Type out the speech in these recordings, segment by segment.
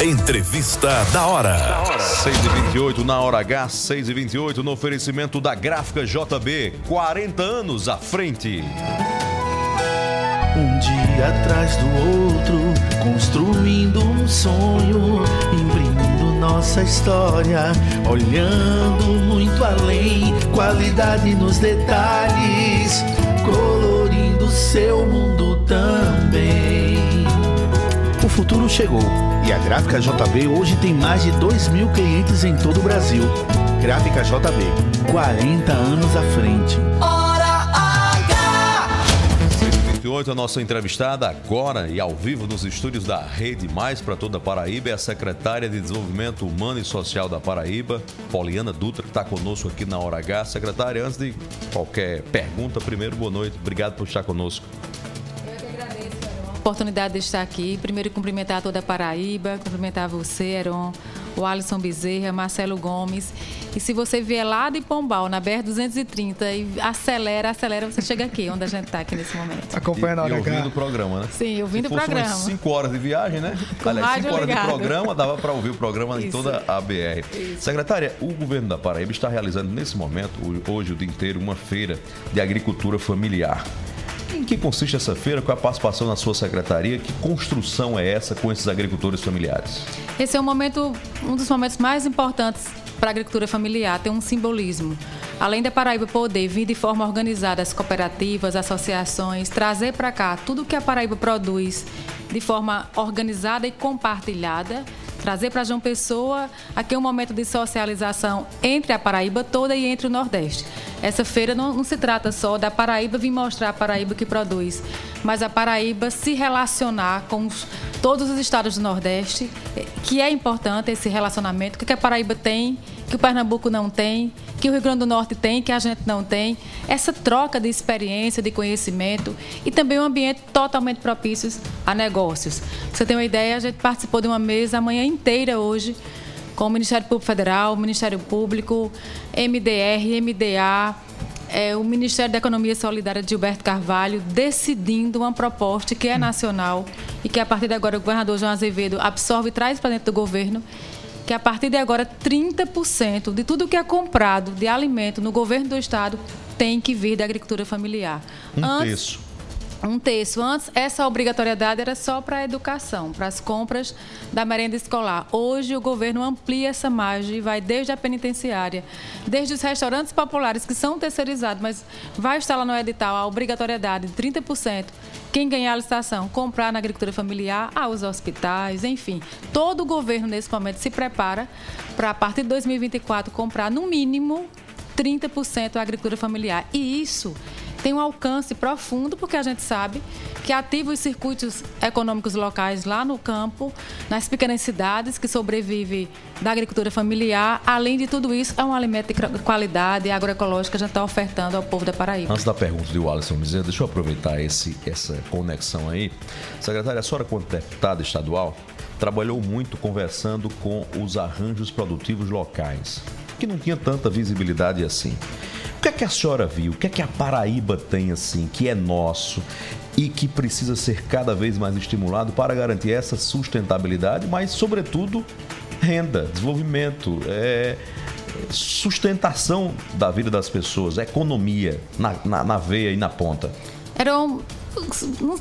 Entrevista da hora. 6 e 28 na hora H, 6 e 28 no oferecimento da Gráfica JB. 40 anos à frente. Um dia atrás do outro, construindo um sonho, imprimindo nossa história, olhando muito além, qualidade nos detalhes, colorindo seu mundo também. O futuro chegou e a Gráfica JB hoje tem mais de 2 mil clientes em todo o Brasil. Gráfica JB, 40 anos à frente. 28, a nossa entrevistada agora e ao vivo nos estúdios da Rede Mais para toda a Paraíba é a secretária de Desenvolvimento Humano e Social da Paraíba, Poliana Dutra, que está conosco aqui na Hora H. Secretária, antes de qualquer pergunta, primeiro, boa noite. Obrigado por estar conosco. Oportunidade de estar aqui. Primeiro, cumprimentar toda a Paraíba, cumprimentar você, Heron, o Alisson Bezerra, Marcelo Gomes. E se você vier lá de Pombal, na BR-230, e acelera, acelera, você chega aqui, onde a gente está aqui nesse momento. Acompanhando a hora e ouvindo o programa, né? Sim, ouvindo o programa. 5 horas de viagem, né? Com Aliás, 5 horas ligado. de programa, dava para ouvir o programa em toda a BR. Isso. Secretária, o governo da Paraíba está realizando nesse momento, hoje o dia inteiro, uma feira de agricultura familiar. Em que consiste essa feira? Qual é a participação na sua secretaria? Que construção é essa com esses agricultores familiares? Esse é um momento, um dos momentos mais importantes para a agricultura familiar, tem um simbolismo. Além da Paraíba poder vir de forma organizada as cooperativas, associações, trazer para cá tudo que a Paraíba produz de forma organizada e compartilhada, trazer para João Pessoa aqui um momento de socialização entre a Paraíba toda e entre o Nordeste. Essa feira não, não se trata só da Paraíba vir mostrar a Paraíba que produz, mas a Paraíba se relacionar com os- todos os estados do Nordeste, eh, que é importante esse relacionamento, que a Paraíba tem, que o Pernambuco não tem, que o Rio Grande do Norte tem, que a gente não tem. Essa troca de experiência, de conhecimento e também um ambiente totalmente propício a negócios. Você tem uma ideia, a gente participou de uma mesa a manhã inteira hoje com o Ministério Público Federal, o Ministério Público, MDR, MDA, é, o Ministério da Economia Solidária de Gilberto Carvalho, decidindo uma proposta que é nacional e que a partir de agora o governador João Azevedo absorve e traz para dentro do governo, que a partir de agora 30% de tudo que é comprado de alimento no governo do estado tem que vir da agricultura familiar. Um Antes- terço. Um terço. Antes, essa obrigatoriedade era só para a educação, para as compras da merenda escolar. Hoje, o governo amplia essa margem e vai desde a penitenciária, desde os restaurantes populares, que são terceirizados, mas vai estar lá no edital a obrigatoriedade de 30%. Quem ganhar a licitação, comprar na agricultura familiar, aos hospitais, enfim. Todo o governo, nesse momento, se prepara para, a partir de 2024, comprar, no mínimo, 30% a agricultura familiar. E isso tem um alcance profundo, porque a gente sabe que ativa os circuitos econômicos locais lá no campo, nas pequenas cidades, que sobrevive da agricultura familiar. Além de tudo isso, é um alimento de qualidade agroecológica que a gente está ofertando ao povo da Paraíba. Antes da pergunta do Alisson Bezerra, deixa eu aproveitar esse, essa conexão aí. Secretária, a senhora, quanto deputada estadual, trabalhou muito conversando com os arranjos produtivos locais, que não tinha tanta visibilidade assim. O que é que a senhora viu? O que é que a Paraíba tem assim, que é nosso e que precisa ser cada vez mais estimulado para garantir essa sustentabilidade, mas, sobretudo, renda, desenvolvimento, é, sustentação da vida das pessoas, economia na, na, na veia e na ponta? Era um,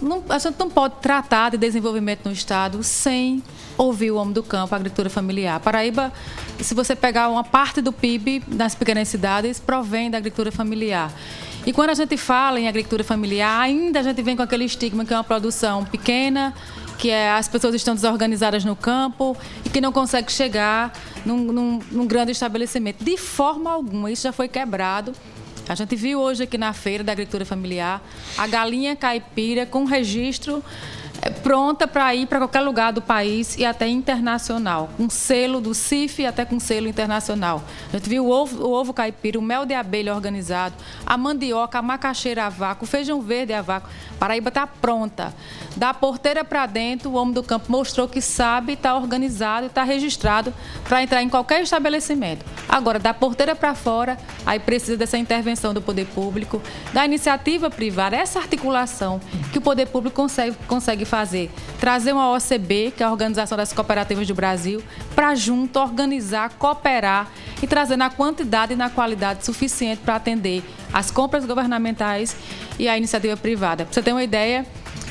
não- a gente não pode tratar de desenvolvimento no Estado sem ouvir o homem do campo, a agricultura familiar. Paraíba, se você pegar uma parte do PIB nas pequenas cidades, provém da agricultura familiar. E quando a gente fala em agricultura familiar, ainda a gente vem com aquele estigma que é uma produção pequena, que é, as pessoas estão desorganizadas no campo e que não conseguem chegar num, num- num grande estabelecimento. De forma alguma, isso já foi quebrado. A gente viu hoje aqui na feira da agricultura familiar a galinha caipira com registro pronta para ir para qualquer lugar do país e até internacional, com selo do CIF e até com selo internacional. A gente viu o ovo, o ovo caipira, o mel de abelha organizado, a mandioca, a macaxeira a vácuo, o feijão verde a vácuo. Paraíba está pronta. Da porteira para dentro, o homem do campo mostrou que sabe, está organizado está registrado para entrar em qualquer estabelecimento. Agora, da porteira para fora, aí precisa dessa intervenção do poder público, da iniciativa privada, essa articulação que o poder público consegue, consegue fazer. Fazer? Trazer uma OCB, que é a Organização das Cooperativas do Brasil, para junto organizar, cooperar e trazer na quantidade e na qualidade suficiente para atender as compras governamentais e a iniciativa privada. Para você ter uma ideia,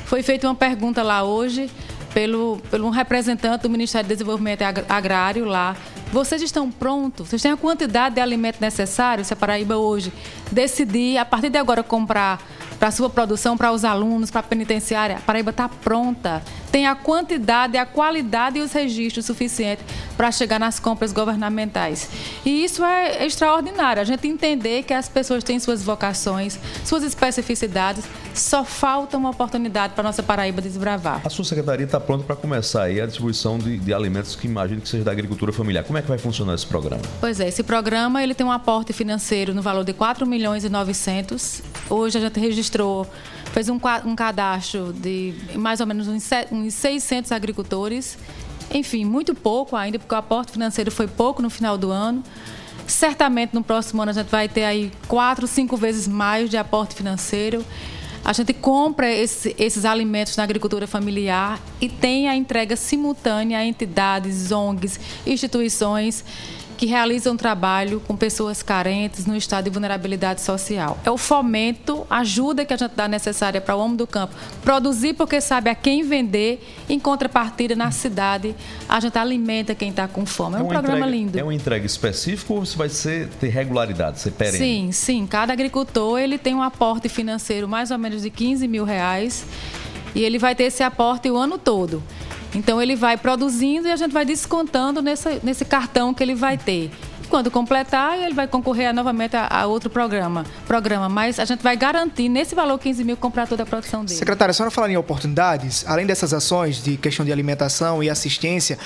foi feita uma pergunta lá hoje pelo, pelo um representante do Ministério do Desenvolvimento Agrário lá. Vocês estão prontos? Vocês têm a quantidade de alimento necessário se a Paraíba hoje decidir, a partir de agora, comprar para a sua produção, para os alunos, para a penitenciária. A Paraíba está pronta. Tem a quantidade, a qualidade e os registros suficientes para chegar nas compras governamentais. E isso é extraordinário. A gente entender que as pessoas têm suas vocações, suas especificidades. Só falta uma oportunidade para a nossa Paraíba desbravar. A sua secretaria está pronta para começar aí a distribuição de, de, alimentos que imagino que seja da agricultura familiar. Como é que vai funcionar esse programa? Pois é, esse programa ele tem um aporte financeiro no valor de 4 milhões e 900. Hoje a gente registrou fez um, um cadastro de mais ou menos uns, uns 600 agricultores. Enfim, muito pouco ainda, porque o aporte financeiro foi pouco no final do ano. Certamente no próximo ano a gente vai ter aí quatro, cinco vezes mais de aporte financeiro. A gente compra esse, esses alimentos na agricultura familiar e tem a entrega simultânea a entidades, ONGs, instituições que realizam um trabalho com pessoas carentes no estado de vulnerabilidade social. É o fomento, ajuda que a gente dá necessária para o homem do campo produzir porque sabe a quem vender, em contrapartida na cidade a gente alimenta quem está com fome. É, é um programa entrega, lindo. É uma entrega específica ou vai ser, ter regularidade, ser perene? Sim, sim. Cada agricultor ele tem um aporte financeiro mais ou menos de 15 mil reais e ele vai ter esse aporte o ano todo. Então ele vai produzindo e a gente vai descontando nesse, nesse cartão que ele vai ter. Quando completar, ele vai concorrer novamente a, a, outro programa, programa. Mas a gente vai garantir, nesse valor 15 mil, comprar toda a produção dele. Secretária, a senhora falando em oportunidades, além dessas ações de questão de alimentação e assistência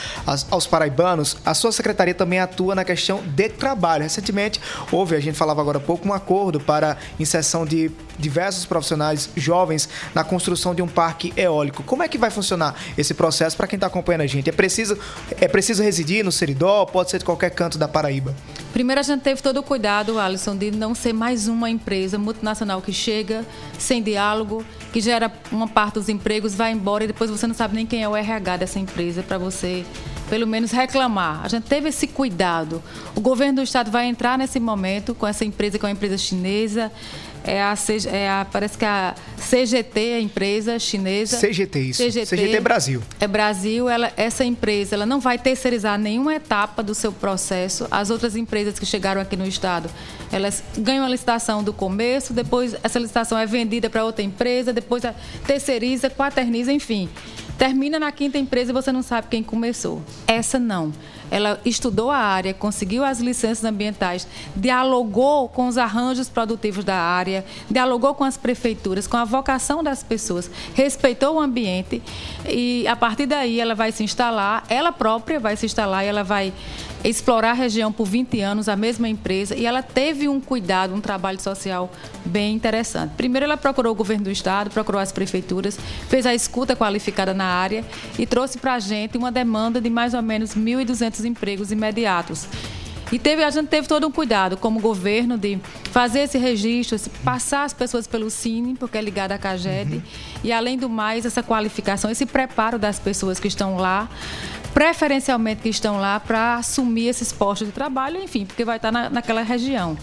aos paraibanos, a sua secretaria também atua na questão de trabalho. Recentemente, houve, a gente falava agora há pouco, um acordo para inserção de diversos profissionais jovens na construção de um parque eólico. Como é que vai funcionar esse processo para quem está acompanhando a gente? É preciso, é preciso residir no Seridó? Pode ser de qualquer canto da Paraíba? Primeiro, a gente teve todo o cuidado, Alisson, de não ser mais uma empresa multinacional que chega sem diálogo, que gera uma parte dos empregos, vai embora e depois você não sabe nem quem é o RH dessa empresa para você, pelo menos, reclamar. A gente teve esse cuidado. O governo do estado vai entrar nesse momento com essa empresa, que é uma empresa chinesa é a, é a, parece que a CGT, a empresa chinesa. CGT, isso. CGT, CGT é Brasil. É Brasil. Ela, essa empresa ela não vai terceirizar nenhuma etapa do seu processo. As outras empresas que chegaram aqui no estado, elas ganham a licitação do começo, depois essa licitação é vendida para outra empresa, depois terceiriza, quaterniza, enfim. Termina na quinta empresa e você não sabe quem começou. Essa não. Ela estudou a área, conseguiu as licenças ambientais, dialogou com os arranjos produtivos da área, dialogou com as prefeituras, com a vocação das pessoas, respeitou o ambiente e a partir daí ela vai se instalar, ela própria vai se instalar e ela vai explorar a região por 20 anos, a mesma empresa, e ela teve um cuidado, um trabalho social bem interessante. Primeiro, ela procurou o governo do estado, procurou as prefeituras, fez a escuta qualificada na área e trouxe para a gente uma demanda de mais ou menos 1.200 empregos imediatos. E teve, a gente teve todo um cuidado como governo de fazer esse registro, passar as pessoas pelo Cine, porque é ligado à CAGED, uhum. e além do mais, essa qualificação, esse preparo das pessoas que estão lá preferencialmente que estão lá para assumir esses postos de trabalho, enfim, porque vai estar na, naquela região.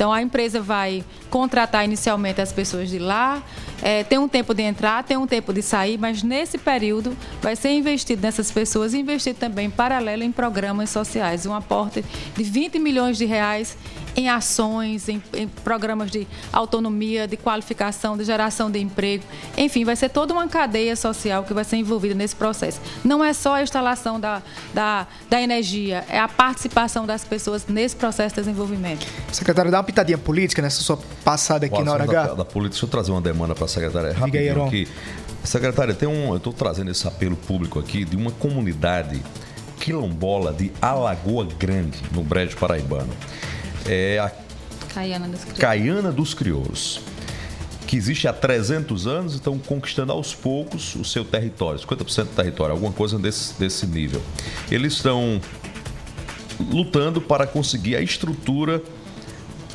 Então a empresa vai contratar inicialmente as pessoas de lá, é, tem um tempo de entrar, tem um tempo de sair, mas nesse período vai ser investido nessas pessoas e investido também em paralelo em programas sociais, um aporte de 20 milhões de reais em ações, em, em, programas de autonomia, de qualificação, de geração de emprego. Enfim, vai ser toda uma cadeia social que vai ser envolvida nesse processo. Não é só a instalação da, da, da energia, é a participação das pessoas nesse processo de desenvolvimento. Secretário, dá uma pitadinha política nessa sua passada aqui na hora H. Da, da política, deixa eu trazer uma demanda para a secretária rapidinho aqui. Secretária, tem um, eu estou trazendo esse apelo público aqui de uma comunidade quilombola de Alagoa Grande, no Brejo Paraibano é a Caiana dos Crioulos. Caiana dos Crioulos que existe há 300 anos e estão conquistando aos poucos o seu território, 50% do território, alguma coisa desse, desse nível. Eles estão lutando para conseguir a estrutura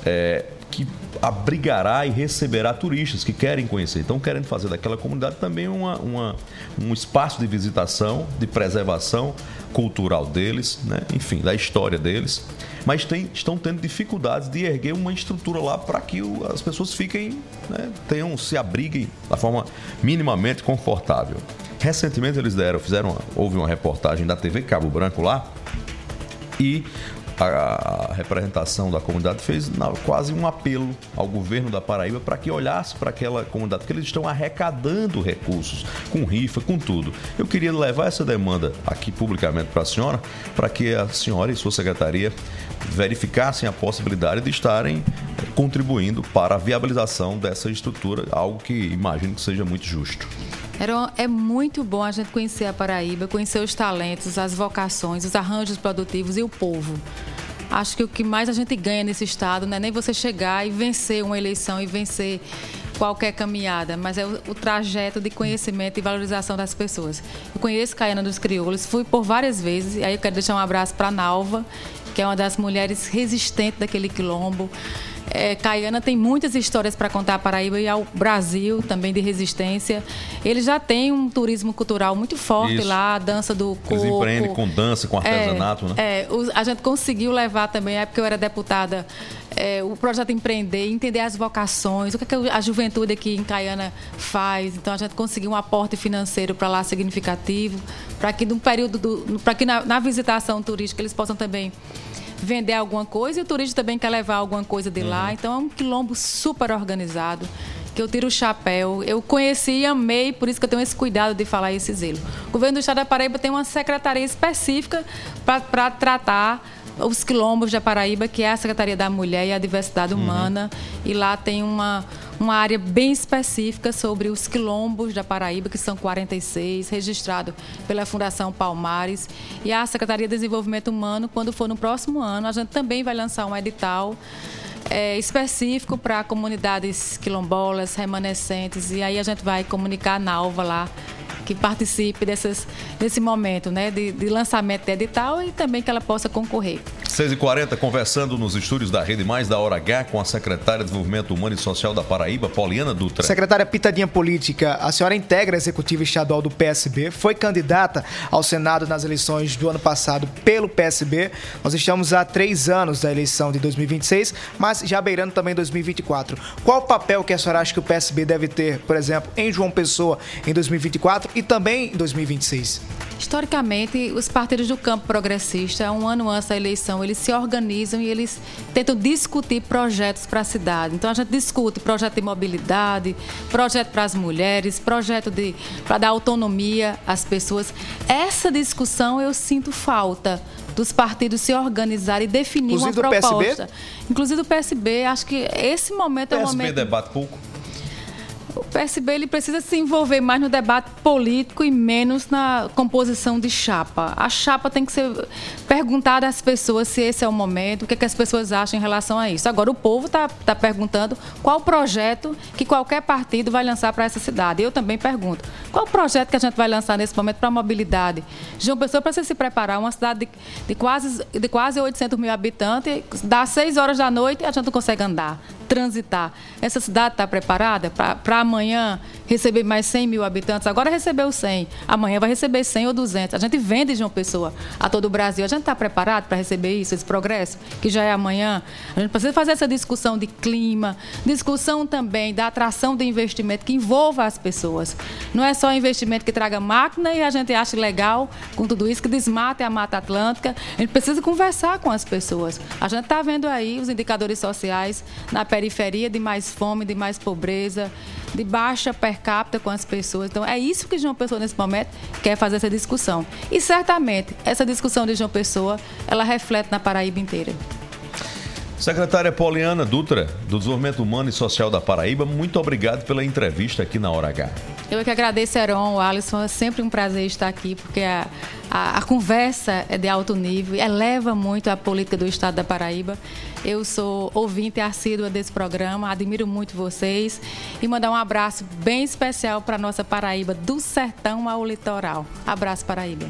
é, que abrigará e receberá turistas que querem conhecer. Então, querendo fazer daquela comunidade também uma, uma, um espaço de visitação, de preservação cultural deles, né? enfim, da história deles. Mas tem, estão tendo dificuldades de erguer uma estrutura lá para que o, as pessoas fiquem, né? tenham, se abriguem da forma minimamente confortável. Recentemente eles deram, fizeram, houve uma reportagem da TV Cabo Branco lá e a, representação da comunidade fez quase um apelo ao governo da Paraíba para que olhasse para aquela comunidade, porque eles estão arrecadando recursos, com rifa, com tudo. Eu queria levar essa demanda aqui publicamente para a senhora, para que a senhora e sua secretaria verificassem a possibilidade de estarem contribuindo para a viabilização dessa estrutura, algo que imagino que seja muito justo. É muito bom a gente conhecer a Paraíba, conhecer os talentos, as vocações, os arranjos produtivos e o povo. Acho que o que mais a gente ganha nesse estado não é nem você chegar e vencer uma eleição e vencer qualquer caminhada, mas é o, o, trajeto de conhecimento e valorização das pessoas. Eu conheço Caiana dos Crioulos, fui por várias vezes, e aí eu quero deixar um abraço para a Nalva, que é uma das mulheres resistentes daquele quilombo. É, Caiana tem muitas histórias para contar a Paraíba e ao Brasil também de resistência. Ele já tem um turismo cultural muito forte Isso. lá, a dança do coco. Eles empreendem com dança, com artesanato, é, né? É, a gente conseguiu levar também, é porque eu era deputada, é, o projeto Empreender, entender as vocações, o que, é que a juventude aqui em Caiana faz. Então a gente conseguiu um aporte financeiro para lá significativo, para que num período, para que na, na visitação turística eles possam também vender alguma coisa e o turista também quer levar alguma coisa de uhum. lá. Então é um quilombo super organizado que eu tiro o chapéu. Eu conheci e amei, por isso que eu tenho esse cuidado de falar esse zelo. O governo do estado da Paraíba tem uma secretaria específica para tratar os quilombos da Paraíba, que é a Secretaria da Mulher e a Diversidade uhum. Humana. Uhum. E lá tem uma, uma área bem específica sobre os quilombos da Paraíba, que são 46, registrado pela Fundação Palmares. E a Secretaria de Desenvolvimento Humano, quando for no próximo ano, a gente também vai lançar um edital. É, específico para comunidades quilombolas, remanescentes, e aí a gente vai comunicar na alva lá que participe dessas, desse momento né, de, de lançamento de edital e também que ela possa concorrer. 6h40, conversando nos estúdios da Rede Mais da Hora H com a secretária de Desenvolvimento Humano e Social da Paraíba, Pauliana Dutra. Secretária Pitadinha Política, a senhora integra a executiva estadual do PSB, foi candidata ao Senado nas eleições do ano passado pelo PSB. Nós estamos há três anos da eleição de 2026, mas já beirando também 2024. Qual o papel que a senhora acha que o PSB deve ter, por exemplo, em João Pessoa em 2024 e também em 2026? Historicamente, os partidos do campo progressista, um ano antes da eleição, eles se organizam e eles tentam discutir projetos para a cidade. Então, a gente discute projeto de mobilidade, projeto para as mulheres, projeto para dar autonomia às pessoas. Essa discussão eu sinto falta dos partidos se organizarem e definir Inclusive uma proposta. PSB? Inclusive do PSB, acho que esse momento é o momento. O PSB debate pouco? O PSB ele precisa se envolver mais no debate político e menos na composição de chapa. A chapa tem que ser perguntada às pessoas se esse é o momento, o que, é que as pessoas acham em relação a isso. Agora, o povo está tá perguntando qual projeto que qualquer partido vai lançar para essa cidade. Eu também pergunto, qual o projeto que a gente vai lançar nesse momento para a mobilidade? João Pessoa precisa se preparar, uma cidade de, de, quase, de quase 800 mil habitantes, dá 6 horas da noite e a gente não consegue andar transitar. Essa cidade está preparada para amanhã receber mais 100 mil habitantes? Agora recebeu 100, amanhã vai receber 100 ou 200. A gente vende de uma pessoa a todo o Brasil. A gente está preparado para receber isso, esse progresso, que já é amanhã? A gente precisa fazer essa discussão de clima, discussão também da atração de investimento que envolva as pessoas. Não é só investimento que traga máquina e a gente acha legal com tudo isso, que desmate a Mata Atlântica. A gente precisa conversar com as pessoas. A gente está vendo aí os indicadores sociais na periferia de mais fome, de mais pobreza, de baixa per capita com as pessoas. Então, é isso que João Pessoa, nesse momento, quer fazer essa discussão. E, certamente, essa discussão de João Pessoa, ela reflete na Paraíba inteira. Secretária Poliana Dutra, do Desenvolvimento Humano e Social da Paraíba, muito obrigado pela entrevista aqui na Hora H. Eu é que agradeço, Heron, Alisson. É sempre um prazer estar aqui, porque a, a, a, conversa é de alto nível, eleva muito a política do Estado da Paraíba. Eu sou ouvinte assídua desse programa, admiro muito vocês e mandar um abraço bem especial para a nossa Paraíba, do sertão ao litoral. Abraço, Paraíba.